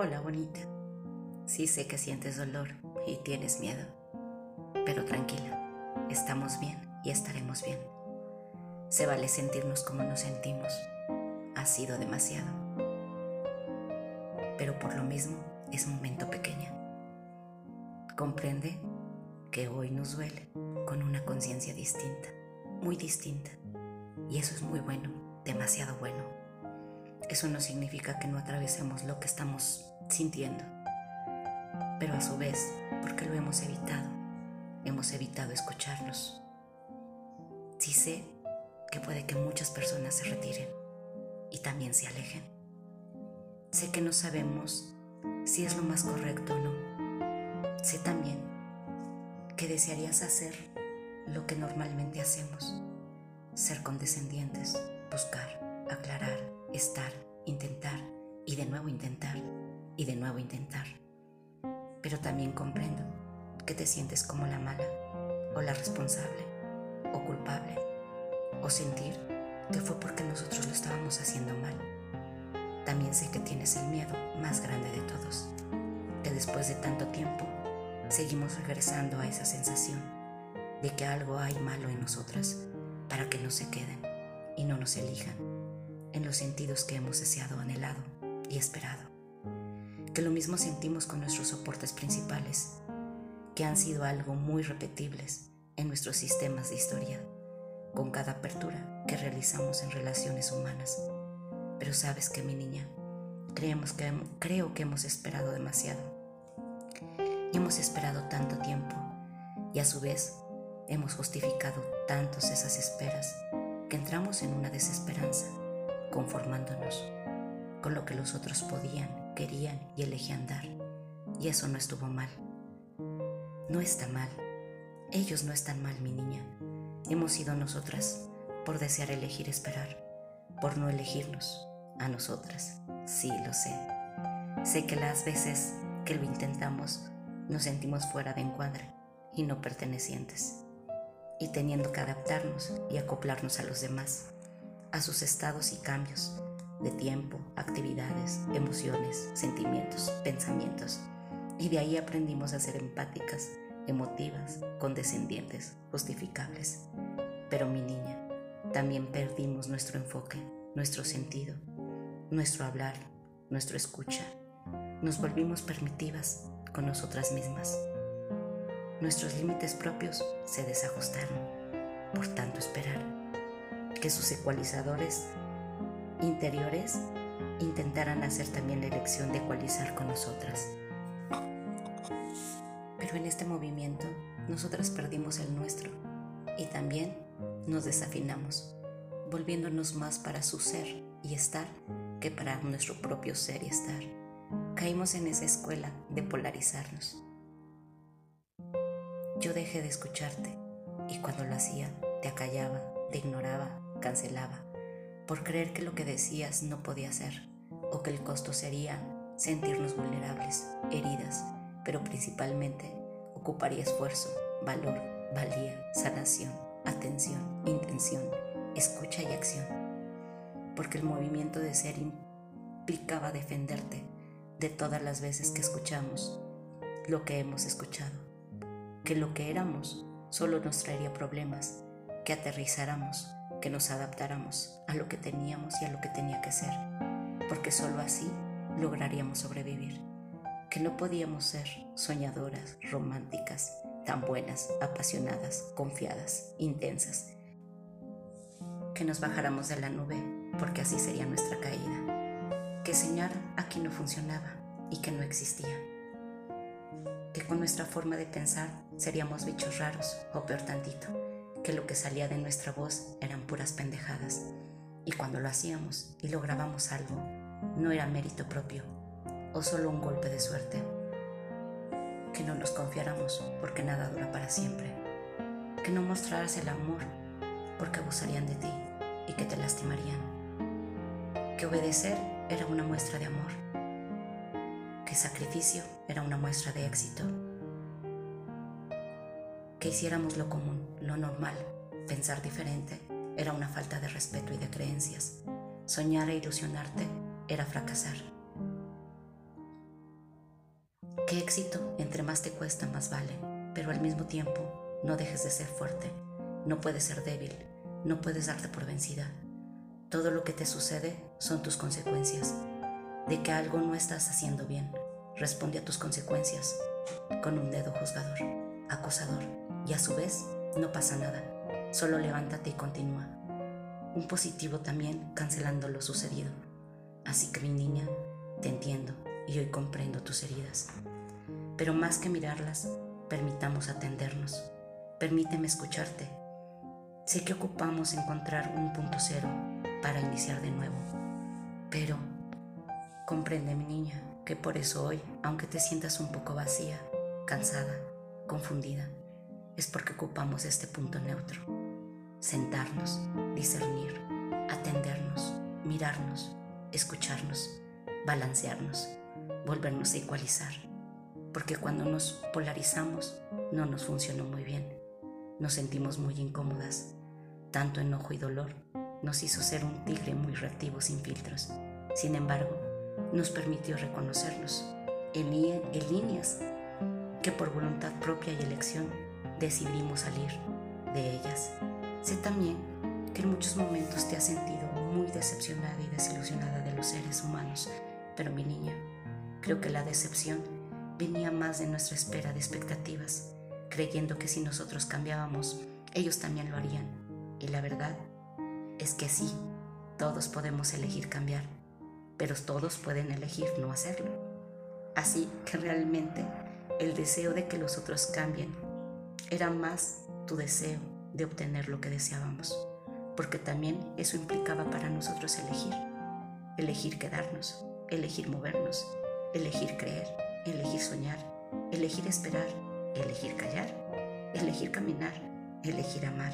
Hola, bonita. Sí sé que sientes dolor y tienes miedo, pero tranquila, estamos bien y estaremos bien. Se vale sentirnos como nos sentimos. Ha sido demasiado. Pero por lo mismo es momento pequeño. Comprende que hoy nos duele con una conciencia distinta, muy distinta. Y eso es muy bueno, demasiado bueno. Eso no significa que no atravesemos lo que estamos sintiendo. Pero a su vez, porque lo hemos evitado, hemos evitado escucharnos. Sí sé que puede que muchas personas se retiren y también se alejen. Sé que no sabemos si es lo más correcto o no. Sé también que desearías hacer lo que normalmente hacemos, ser condescendientes, buscar, aclarar, estar, intentar y de nuevo intentar y de nuevo intentar. Pero también comprendo que te sientes como la mala o la responsable o culpable o sentir que fue porque nosotros lo estábamos haciendo mal. También sé que tienes el miedo más grande de todos, que después de tanto tiempo seguimos regresando a esa sensación de que algo hay malo en nosotras para que no se queden y no nos elijan en los sentidos que hemos deseado, anhelado y esperado. Que lo mismo sentimos con nuestros soportes principales, que han sido algo muy repetibles en nuestros sistemas de historia con cada apertura que realizamos en relaciones humanas. Pero sabes que mi niña, creemos que, creo que hemos esperado demasiado. Y hemos esperado tanto tiempo y a su vez hemos justificado tantos esas esperas que entramos en una desesperanza, conformándonos con lo que los otros podían, querían y elegían dar. Y eso no estuvo mal. No está mal. Ellos no están mal, mi niña. Hemos sido nosotras por desear elegir esperar, por no elegirnos a nosotras. Sí, lo sé. Sé que las veces que lo intentamos nos sentimos fuera de encuadre y no pertenecientes, y teniendo que adaptarnos y acoplarnos a los demás, a sus estados y cambios de tiempo, actividades, emociones, sentimientos, pensamientos, y de ahí aprendimos a ser empáticas emotivas, condescendientes, justificables. Pero mi niña, también perdimos nuestro enfoque, nuestro sentido, nuestro hablar, nuestro escucha. Nos volvimos permitivas con nosotras mismas. Nuestros límites propios se desajustaron, por tanto esperar que sus ecualizadores interiores intentaran hacer también la elección de ecualizar con nosotras. Pero en este movimiento nosotras perdimos el nuestro y también nos desafinamos, volviéndonos más para su ser y estar que para nuestro propio ser y estar. Caímos en esa escuela de polarizarnos. Yo dejé de escucharte y cuando lo hacía te acallaba, te ignoraba, cancelaba, por creer que lo que decías no podía ser o que el costo sería sentirnos vulnerables, heridas, pero principalmente ocuparía esfuerzo, valor, valía, sanación, atención, intención, escucha y acción. Porque el movimiento de ser implicaba defenderte de todas las veces que escuchamos lo que hemos escuchado, que lo que éramos solo nos traería problemas, que aterrizáramos, que nos adaptáramos a lo que teníamos y a lo que tenía que ser, porque solo así lograríamos sobrevivir. Que no podíamos ser soñadoras, románticas, tan buenas, apasionadas, confiadas, intensas, que nos bajáramos de la nube porque así sería nuestra caída, que soñar aquí no funcionaba y que no existía, que con nuestra forma de pensar seríamos bichos raros o peor tantito, que lo que salía de nuestra voz eran puras pendejadas y cuando lo hacíamos y lográbamos algo, no era mérito propio, o solo un golpe de suerte. Que no nos confiáramos porque nada dura para siempre. Que no mostraras el amor porque abusarían de ti y que te lastimarían. Que obedecer era una muestra de amor. Que sacrificio era una muestra de éxito. Que hiciéramos lo común, lo normal, pensar diferente, era una falta de respeto y de creencias. Soñar e ilusionarte era fracasar que éxito entre más te cuesta más vale, pero al mismo tiempo no dejes de ser fuerte, no puedes ser débil, no puedes darte por vencida. Todo lo que te sucede son tus consecuencias. De que algo no estás haciendo bien, responde a tus consecuencias con un dedo juzgador, acosador, y a su vez no pasa nada, solo levántate y continúa. Un positivo también cancelando lo sucedido. Así que mi niña, te entiendo y hoy comprendo tus heridas. Pero más que mirarlas, permitamos atendernos. Permíteme escucharte. Sé que ocupamos encontrar un punto cero para iniciar de nuevo. Pero comprende mi niña que por eso hoy, aunque te sientas un poco vacía, cansada, confundida, es porque ocupamos este punto neutro. Sentarnos, discernir, atendernos, mirarnos, escucharnos, balancearnos, volvernos a igualizar. Porque cuando nos polarizamos no nos funcionó muy bien. Nos sentimos muy incómodas. Tanto enojo y dolor nos hizo ser un tigre muy reactivo sin filtros. Sin embargo, nos permitió reconocernos en, en líneas que por voluntad propia y elección decidimos salir de ellas. Sé también que en muchos momentos te has sentido muy decepcionada y desilusionada de los seres humanos, pero mi niña, creo que la decepción venía más de nuestra espera de expectativas, creyendo que si nosotros cambiábamos, ellos también lo harían. Y la verdad es que sí, todos podemos elegir cambiar, pero todos pueden elegir no hacerlo. Así que realmente el deseo de que los otros cambien. Era más tu deseo de obtener lo que deseábamos, porque también eso implicaba para nosotros elegir, elegir quedarnos, elegir movernos, elegir creer, elegir soñar, elegir esperar, elegir callar, elegir caminar, elegir amar,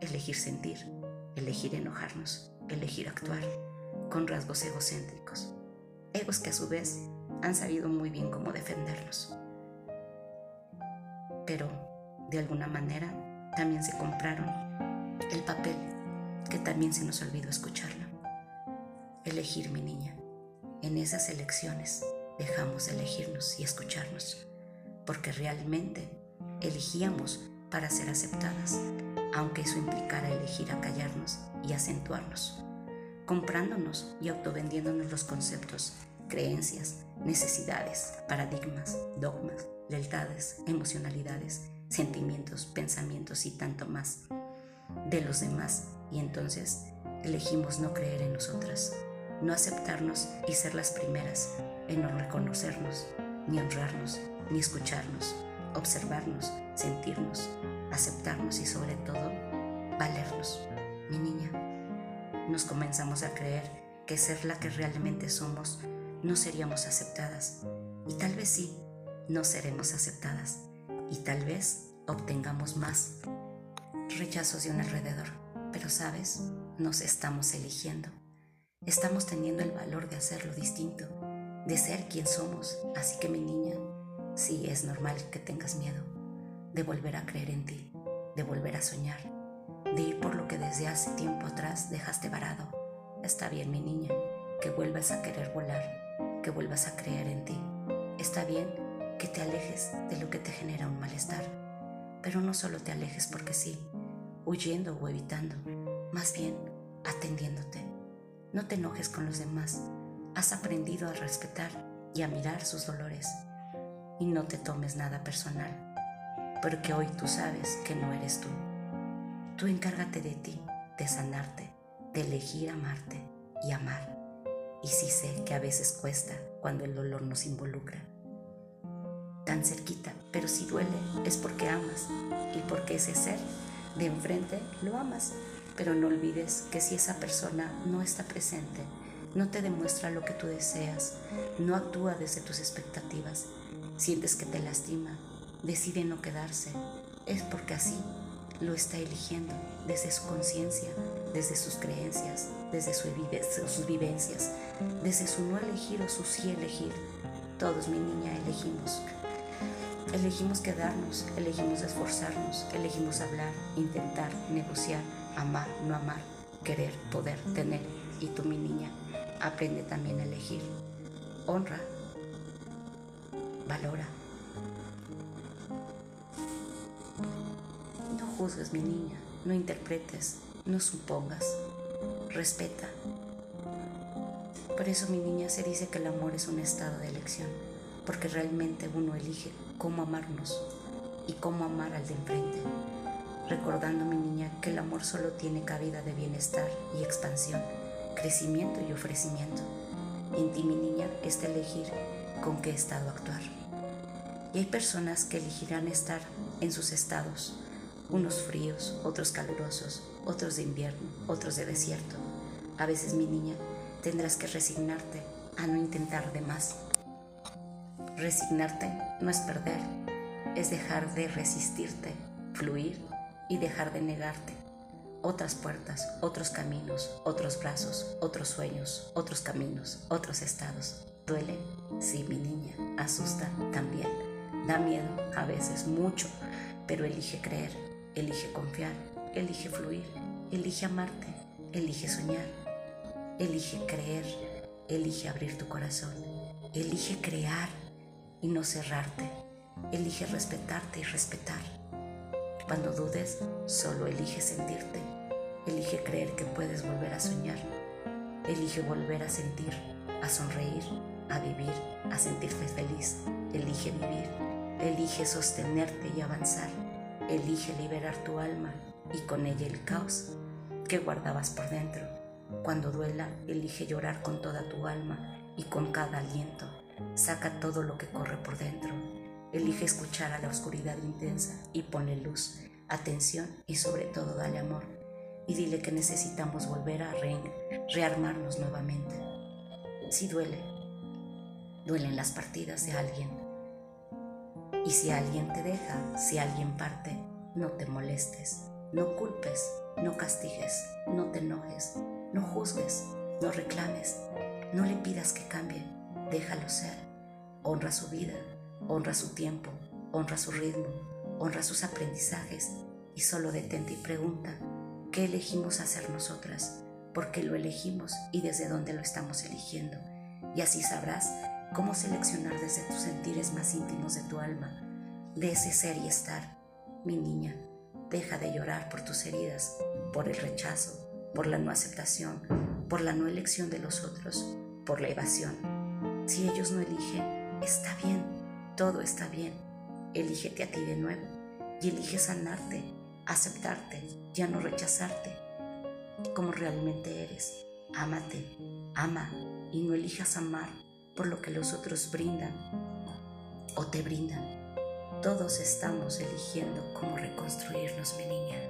elegir sentir, elegir enojarnos, elegir actuar, con rasgos egocéntricos, egos que a su vez han sabido muy bien cómo defenderlos pero de alguna manera también se compraron el papel que también se nos olvidó escucharlo. Elegir, mi niña. En esas elecciones dejamos de elegirnos y escucharnos, porque realmente elegíamos para ser aceptadas, aunque eso implicara elegir a callarnos y acentuarnos, comprándonos y autovendiéndonos los conceptos, creencias, necesidades, paradigmas, dogmas, lealtades, emocionalidades, sentimientos, pensamientos y tanto más de los demás. Y entonces elegimos no creer en nosotras, no aceptarnos y ser las primeras en no reconocernos, ni honrarnos, ni escucharnos, observarnos, sentirnos, aceptarnos y sobre todo valernos. Mi niña, nos comenzamos a creer que ser la que realmente somos no seríamos aceptadas. Y tal vez sí, no seremos aceptadas y tal vez obtengamos más rechazos de un alrededor. Pero sabes, nos estamos eligiendo. Estamos teniendo el valor de hacerlo distinto, de ser quien somos. Así que mi niña, sí es normal que tengas miedo de volver a creer en ti, de volver a soñar, de ir por lo que desde hace tiempo atrás dejaste varado. Está bien, mi niña, que vuelvas a querer volar, que vuelvas a creer en ti. Está bien que te alejes de lo que te genera un malestar. Pero no solo te alejes porque sí, huyendo o evitando, más bien atendiéndote. No te enojes con los demás. Has aprendido a respetar y a mirar sus dolores. Y no te tomes nada personal, porque hoy tú sabes que no eres tú. Tú encárgate de ti, de sanarte, de elegir amarte y amar. Y sí sé que a veces cuesta cuando el dolor nos involucra tan cerquita, pero si duele es porque amas y porque ese ser de enfrente lo amas. Pero no olvides que si esa persona no está presente, no te demuestra lo que tú deseas, no actúa desde tus expectativas, sientes que te lastima, decide no quedarse, es porque así lo está eligiendo desde su conciencia, desde sus creencias, desde sus vivencias, desde su no elegir o su sí elegir. Todos, mi niña, elegimos Elegimos quedarnos, elegimos esforzarnos, elegimos hablar, intentar, negociar, amar, no amar, querer, poder, tener. Y tú, mi niña, aprende también a elegir. Honra, valora. No juzgues, mi niña, no interpretes, no supongas, respeta. Por eso, mi niña, se dice que el amor es un estado de elección, porque realmente uno elige cómo amarnos y cómo amar al de enfrente, recordando, mi niña, que el amor solo tiene cabida de bienestar y expansión, crecimiento y ofrecimiento. En ti, mi niña, está elegir con qué estado actuar. Y hay personas que elegirán estar en sus estados, unos fríos, otros calurosos, otros de invierno, otros de desierto. A veces, mi niña, tendrás que resignarte a no intentar de más. Resignarte no es perder, es dejar de resistirte, fluir y dejar de negarte. Otras puertas, otros caminos, otros brazos, otros sueños, otros caminos, otros estados. ¿Duele? Sí, mi niña. Asusta también. Da miedo, a veces mucho, pero elige creer, elige confiar, elige fluir, elige amarte, elige soñar, elige creer, elige abrir tu corazón, elige crear y no cerrarte, elige respetarte y respetar. Cuando dudes, solo elige sentirte, elige creer que puedes volver a soñar, elige volver a sentir, a sonreír, a vivir, a sentirte feliz. Elige vivir, elige sostenerte y avanzar. Elige liberar tu alma y con ella el caos que guardabas por dentro. Cuando duela, elige llorar con toda tu alma y con cada aliento. Saca todo lo que corre por dentro. Elige escuchar a la oscuridad intensa y ponle luz, atención y sobre todo dale amor. Y dile que necesitamos volver a rearmarnos nuevamente. Si duele, duelen las partidas de alguien. Y si alguien te deja, si alguien parte, no te molestes, no culpes, no castigues, no te enojes, no juzgues, no reclames, no le pidas que cambie, déjalo ser. Honra su vida, honra su tiempo, honra su ritmo, honra sus aprendizajes y solo detente y pregunta, ¿qué elegimos hacer nosotras? ¿Por qué lo elegimos y desde dónde lo estamos eligiendo? Y así sabrás cómo seleccionar desde tus sentires más íntimos de tu alma, de ese ser y estar. Mi niña, deja de llorar por tus heridas, por el rechazo, por la no aceptación, por la no elección de los otros, por la evasión. Si ellos no eligen, está bien, todo está bien. Elígete a ti de nuevo y elige sanarte, aceptarte, ya no rechazarte, como realmente eres. Ámate, ama y no elijas amar por lo que los otros brindan o te brindan. Todos estamos eligiendo cómo reconstruirnos, mi niña.